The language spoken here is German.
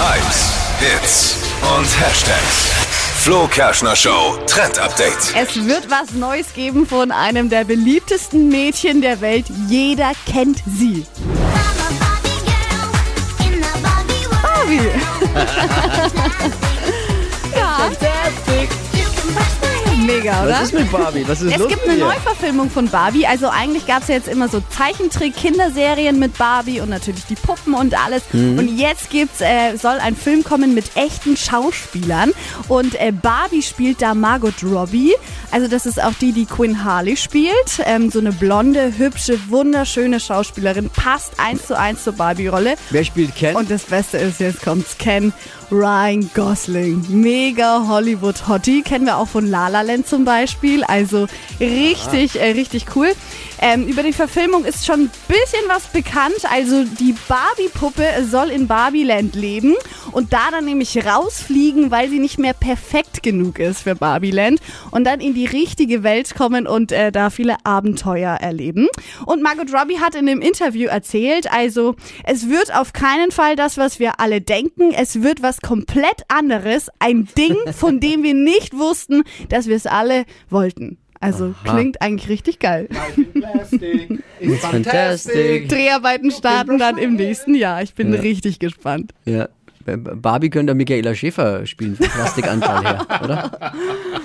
Hypes, Hits und Hashtags. Flo Kerschner Show Trend Update. Es wird was Neues geben von einem der beliebtesten Mädchen der Welt. Jeder kennt sie. Barbie. mega, oder? Was ist mit Barbie? Was ist Es los gibt eine? Neuverfilmung von Barbie. Also eigentlich gab es ja jetzt immer so Zeichentrick-Kinderserien mit Barbie und natürlich die Puppen und alles. Mhm. Und jetzt gibt's, äh, soll ein Film kommen mit echten Schauspielern. Und äh, Barbie spielt da Margot Robbie. Also das ist auch die, die Quinn Harley spielt. Ähm, so eine blonde, hübsche, wunderschöne Schauspielerin. Passt eins zu eins zur Barbie-Rolle. Wer spielt Ken? Und das Beste ist, jetzt kommt's Ken Ryan Gosling. Mega Hollywood-Hottie. Kennen wir auch von La La Land zum Beispiel. Also richtig, äh, richtig cool. Ähm, über die Verfilmung ist schon ein bisschen was bekannt. Also die Barbie-Puppe soll in Barbieland leben und da dann nämlich rausfliegen, weil sie nicht mehr perfekt genug ist für Barbieland und dann in die richtige Welt kommen und äh, da viele Abenteuer erleben. Und Margot Robbie hat in dem Interview erzählt, also es wird auf keinen Fall das, was wir alle denken. Es wird was komplett anderes. Ein Ding, von dem wir nicht wussten, dass wir es alle wollten. Also klingt eigentlich richtig geil. It's fantastic. Dreharbeiten starten dann im nächsten Jahr. Ich bin richtig gespannt. Ja. Barbie könnte Michaela Schäfer spielen, Plastikanteil her, oder?